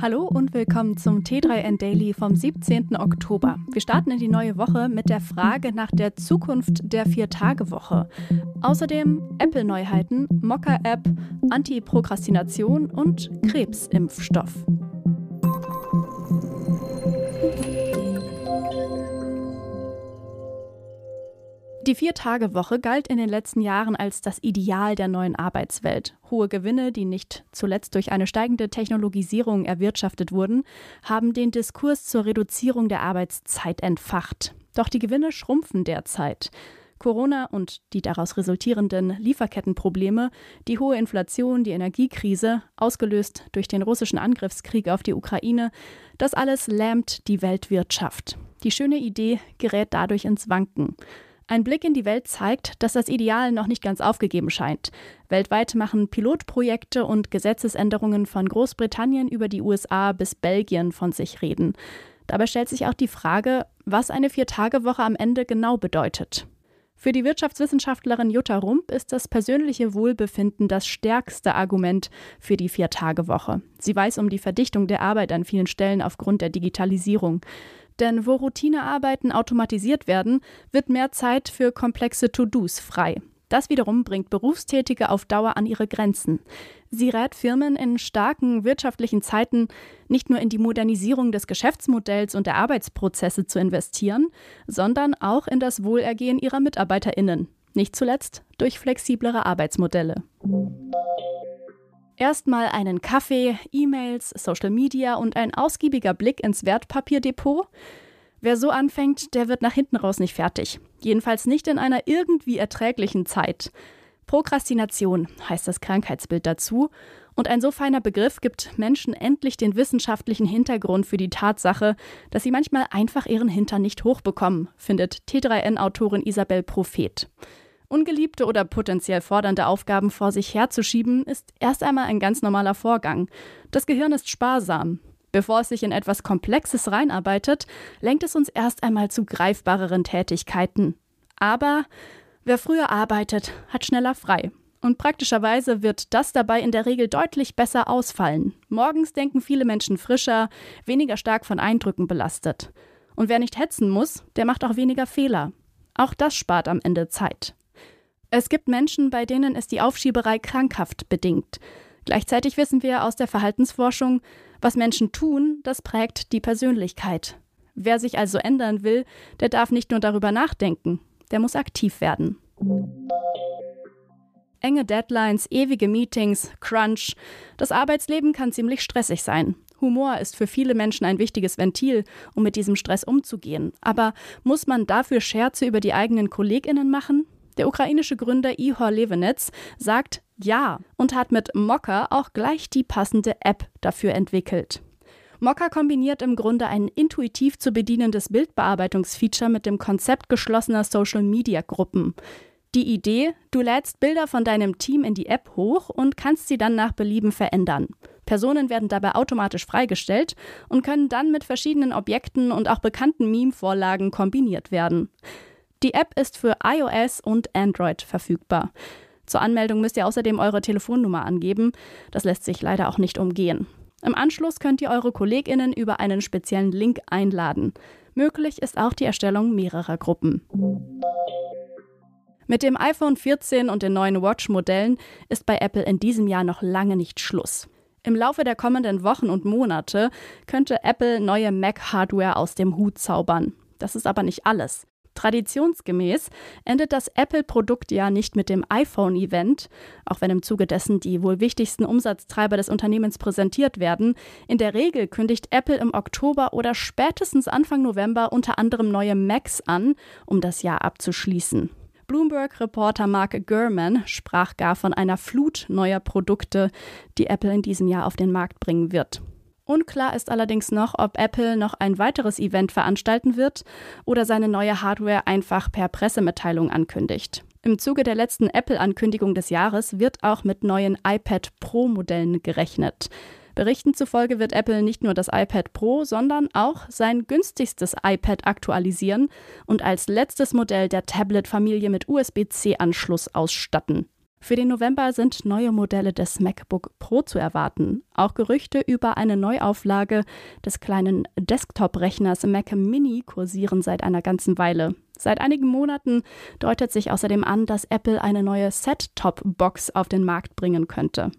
Hallo und willkommen zum T3N Daily vom 17. Oktober. Wir starten in die neue Woche mit der Frage nach der Zukunft der Vier-Tage-Woche. Außerdem Apple-Neuheiten, Mocker-App, Antiprokrastination und Krebsimpfstoff. Die Vier-Tage-Woche galt in den letzten Jahren als das Ideal der neuen Arbeitswelt. Hohe Gewinne, die nicht zuletzt durch eine steigende Technologisierung erwirtschaftet wurden, haben den Diskurs zur Reduzierung der Arbeitszeit entfacht. Doch die Gewinne schrumpfen derzeit. Corona und die daraus resultierenden Lieferkettenprobleme, die hohe Inflation, die Energiekrise, ausgelöst durch den russischen Angriffskrieg auf die Ukraine, das alles lähmt die Weltwirtschaft. Die schöne Idee gerät dadurch ins Wanken. Ein Blick in die Welt zeigt, dass das Ideal noch nicht ganz aufgegeben scheint. Weltweit machen Pilotprojekte und Gesetzesänderungen von Großbritannien über die USA bis Belgien von sich reden. Dabei stellt sich auch die Frage, was eine Viertagewoche am Ende genau bedeutet. Für die Wirtschaftswissenschaftlerin Jutta Rump ist das persönliche Wohlbefinden das stärkste Argument für die Viertagewoche. Sie weiß um die Verdichtung der Arbeit an vielen Stellen aufgrund der Digitalisierung. Denn wo Routinearbeiten automatisiert werden, wird mehr Zeit für komplexe To-Dos frei. Das wiederum bringt Berufstätige auf Dauer an ihre Grenzen. Sie rät Firmen in starken wirtschaftlichen Zeiten nicht nur in die Modernisierung des Geschäftsmodells und der Arbeitsprozesse zu investieren, sondern auch in das Wohlergehen ihrer Mitarbeiterinnen, nicht zuletzt durch flexiblere Arbeitsmodelle. Erstmal einen Kaffee, E-Mails, Social Media und ein ausgiebiger Blick ins Wertpapierdepot. Wer so anfängt, der wird nach hinten raus nicht fertig. Jedenfalls nicht in einer irgendwie erträglichen Zeit. Prokrastination heißt das Krankheitsbild dazu. Und ein so feiner Begriff gibt Menschen endlich den wissenschaftlichen Hintergrund für die Tatsache, dass sie manchmal einfach ihren Hintern nicht hochbekommen, findet T3N-Autorin Isabel Prophet. Ungeliebte oder potenziell fordernde Aufgaben vor sich herzuschieben, ist erst einmal ein ganz normaler Vorgang. Das Gehirn ist sparsam. Bevor es sich in etwas Komplexes reinarbeitet, lenkt es uns erst einmal zu greifbareren Tätigkeiten. Aber wer früher arbeitet, hat schneller frei. Und praktischerweise wird das dabei in der Regel deutlich besser ausfallen. Morgens denken viele Menschen frischer, weniger stark von Eindrücken belastet. Und wer nicht hetzen muss, der macht auch weniger Fehler. Auch das spart am Ende Zeit. Es gibt Menschen, bei denen ist die Aufschieberei krankhaft bedingt. Gleichzeitig wissen wir aus der Verhaltensforschung, was Menschen tun, das prägt die Persönlichkeit. Wer sich also ändern will, der darf nicht nur darüber nachdenken, der muss aktiv werden. Enge Deadlines, ewige Meetings, Crunch. Das Arbeitsleben kann ziemlich stressig sein. Humor ist für viele Menschen ein wichtiges Ventil, um mit diesem Stress umzugehen. Aber muss man dafür Scherze über die eigenen KollegInnen machen? Der ukrainische Gründer Ihor Levenetz sagt ja und hat mit Mocker auch gleich die passende App dafür entwickelt. Mocker kombiniert im Grunde ein intuitiv zu bedienendes Bildbearbeitungsfeature mit dem Konzept geschlossener Social-Media-Gruppen. Die Idee, du lädst Bilder von deinem Team in die App hoch und kannst sie dann nach Belieben verändern. Personen werden dabei automatisch freigestellt und können dann mit verschiedenen Objekten und auch bekannten Meme-Vorlagen kombiniert werden. Die App ist für iOS und Android verfügbar. Zur Anmeldung müsst ihr außerdem eure Telefonnummer angeben. Das lässt sich leider auch nicht umgehen. Im Anschluss könnt ihr eure KollegInnen über einen speziellen Link einladen. Möglich ist auch die Erstellung mehrerer Gruppen. Mit dem iPhone 14 und den neuen Watch-Modellen ist bei Apple in diesem Jahr noch lange nicht Schluss. Im Laufe der kommenden Wochen und Monate könnte Apple neue Mac-Hardware aus dem Hut zaubern. Das ist aber nicht alles. Traditionsgemäß endet das Apple-Produkt ja nicht mit dem iPhone-Event, auch wenn im Zuge dessen die wohl wichtigsten Umsatztreiber des Unternehmens präsentiert werden. In der Regel kündigt Apple im Oktober oder spätestens Anfang November unter anderem neue Macs an, um das Jahr abzuschließen. Bloomberg-Reporter Mark Gurman sprach gar von einer Flut neuer Produkte, die Apple in diesem Jahr auf den Markt bringen wird. Unklar ist allerdings noch, ob Apple noch ein weiteres Event veranstalten wird oder seine neue Hardware einfach per Pressemitteilung ankündigt. Im Zuge der letzten Apple-Ankündigung des Jahres wird auch mit neuen iPad Pro-Modellen gerechnet. Berichten zufolge wird Apple nicht nur das iPad Pro, sondern auch sein günstigstes iPad aktualisieren und als letztes Modell der Tablet-Familie mit USB-C-Anschluss ausstatten. Für den November sind neue Modelle des MacBook Pro zu erwarten. Auch Gerüchte über eine Neuauflage des kleinen Desktop-Rechners Mac Mini kursieren seit einer ganzen Weile. Seit einigen Monaten deutet sich außerdem an, dass Apple eine neue Set-Top-Box auf den Markt bringen könnte.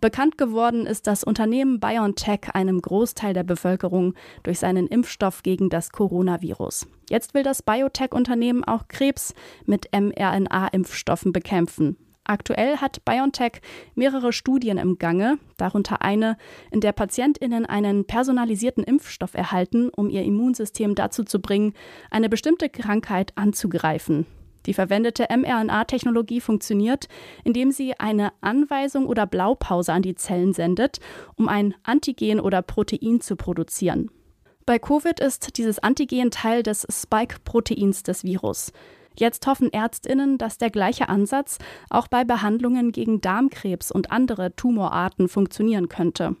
Bekannt geworden ist das Unternehmen BioNTech einem Großteil der Bevölkerung durch seinen Impfstoff gegen das Coronavirus. Jetzt will das Biotech-Unternehmen auch Krebs mit mRNA-Impfstoffen bekämpfen. Aktuell hat BioNTech mehrere Studien im Gange, darunter eine, in der Patientinnen einen personalisierten Impfstoff erhalten, um ihr Immunsystem dazu zu bringen, eine bestimmte Krankheit anzugreifen. Die verwendete mRNA-Technologie funktioniert, indem sie eine Anweisung oder Blaupause an die Zellen sendet, um ein Antigen oder Protein zu produzieren. Bei Covid ist dieses Antigen Teil des Spike-Proteins des Virus. Jetzt hoffen Ärztinnen, dass der gleiche Ansatz auch bei Behandlungen gegen Darmkrebs und andere Tumorarten funktionieren könnte.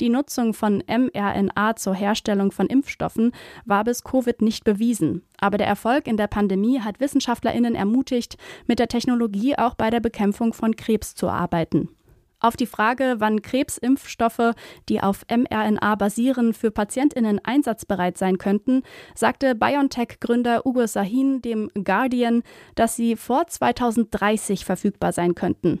Die Nutzung von mRNA zur Herstellung von Impfstoffen war bis Covid nicht bewiesen. Aber der Erfolg in der Pandemie hat Wissenschaftlerinnen ermutigt, mit der Technologie auch bei der Bekämpfung von Krebs zu arbeiten. Auf die Frage, wann Krebsimpfstoffe, die auf mRNA basieren, für Patientinnen einsatzbereit sein könnten, sagte BioNTech-Gründer Ugo Sahin dem Guardian, dass sie vor 2030 verfügbar sein könnten.